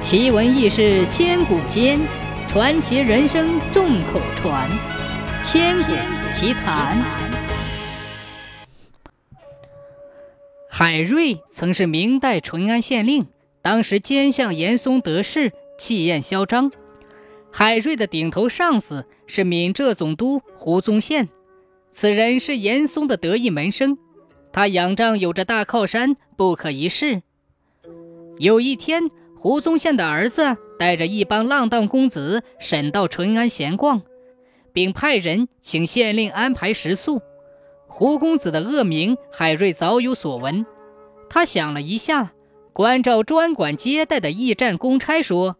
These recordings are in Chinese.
奇闻异事千古间，传奇人生众口传。千古奇谈。海瑞曾是明代淳安县令，当时奸相严嵩得势，气焰嚣张。海瑞的顶头上司是闽浙总督胡宗宪，此人是严嵩的得意门生，他仰仗有着大靠山，不可一世。有一天。胡宗宪的儿子带着一帮浪荡公子沈到淳安闲逛，并派人请县令安排食宿。胡公子的恶名，海瑞早有所闻。他想了一下，关照专管接待的驿站公差说：“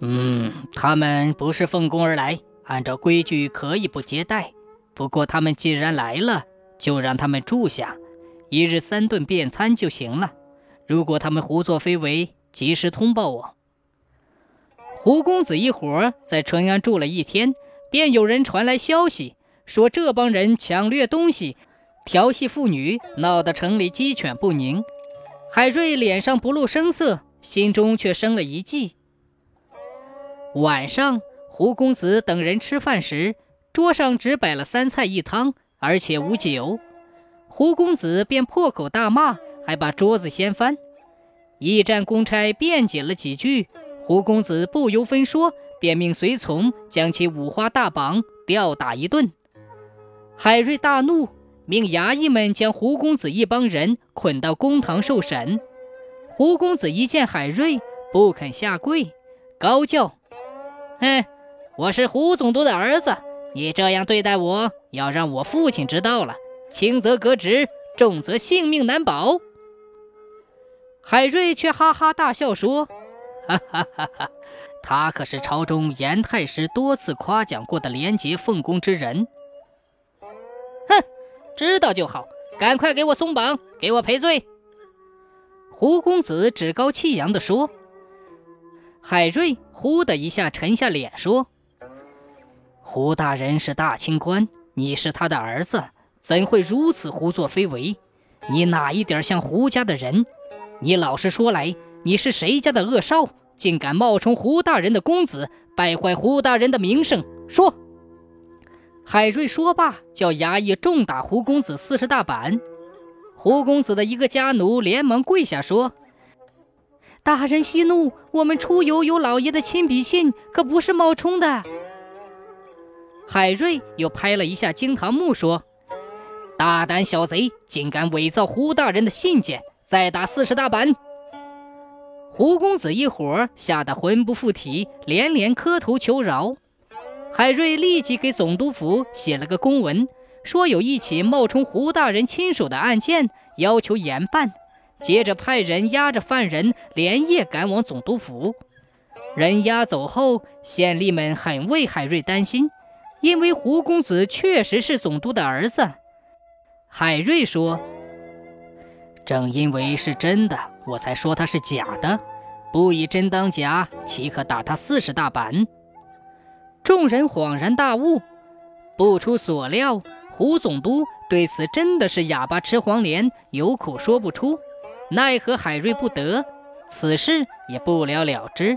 嗯，他们不是奉公而来，按照规矩可以不接待。不过他们既然来了，就让他们住下，一日三顿便餐就行了。”如果他们胡作非为，及时通报我。胡公子一伙在淳安住了一天，便有人传来消息，说这帮人抢掠东西，调戏妇女，闹得城里鸡犬不宁。海瑞脸上不露声色，心中却生了一计。晚上，胡公子等人吃饭时，桌上只摆了三菜一汤，而且无酒。胡公子便破口大骂。还把桌子掀翻，驿站公差辩解了几句，胡公子不由分说，便命随从将其五花大绑，吊打一顿。海瑞大怒，命衙役们将胡公子一帮人捆到公堂受审。胡公子一见海瑞，不肯下跪，高叫：“哼，我是胡总督的儿子，你这样对待我，要让我父亲知道了，轻则革职，重则性命难保。”海瑞却哈哈大笑说：“哈哈哈哈他可是朝中严太师多次夸奖过的廉洁奉公之人。”哼，知道就好，赶快给我松绑，给我赔罪。”胡公子趾高气扬地说。海瑞呼的一下沉下脸说：“胡大人是大清官，你是他的儿子，怎会如此胡作非为？你哪一点像胡家的人？”你老实说来，你是谁家的恶少，竟敢冒充胡大人的公子，败坏胡大人的名声？说！海瑞说罢，叫衙役重打胡公子四十大板。胡公子的一个家奴连忙跪下说：“大人息怒，我们出游有老爷的亲笔信，可不是冒充的。”海瑞又拍了一下惊堂木，说：“大胆小贼，竟敢伪造胡大人的信件！”再打四十大板！胡公子一伙吓得魂不附体，连连磕头求饶。海瑞立即给总督府写了个公文，说有一起冒充胡大人亲属的案件，要求严办。接着派人押着犯人连夜赶往总督府。人押走后，县吏们很为海瑞担心，因为胡公子确实是总督的儿子。海瑞说。正因为是真的，我才说他是假的。不以真当假，岂可打他四十大板？众人恍然大悟。不出所料，胡总督对此真的是哑巴吃黄连，有苦说不出，奈何海瑞不得，此事也不了了之。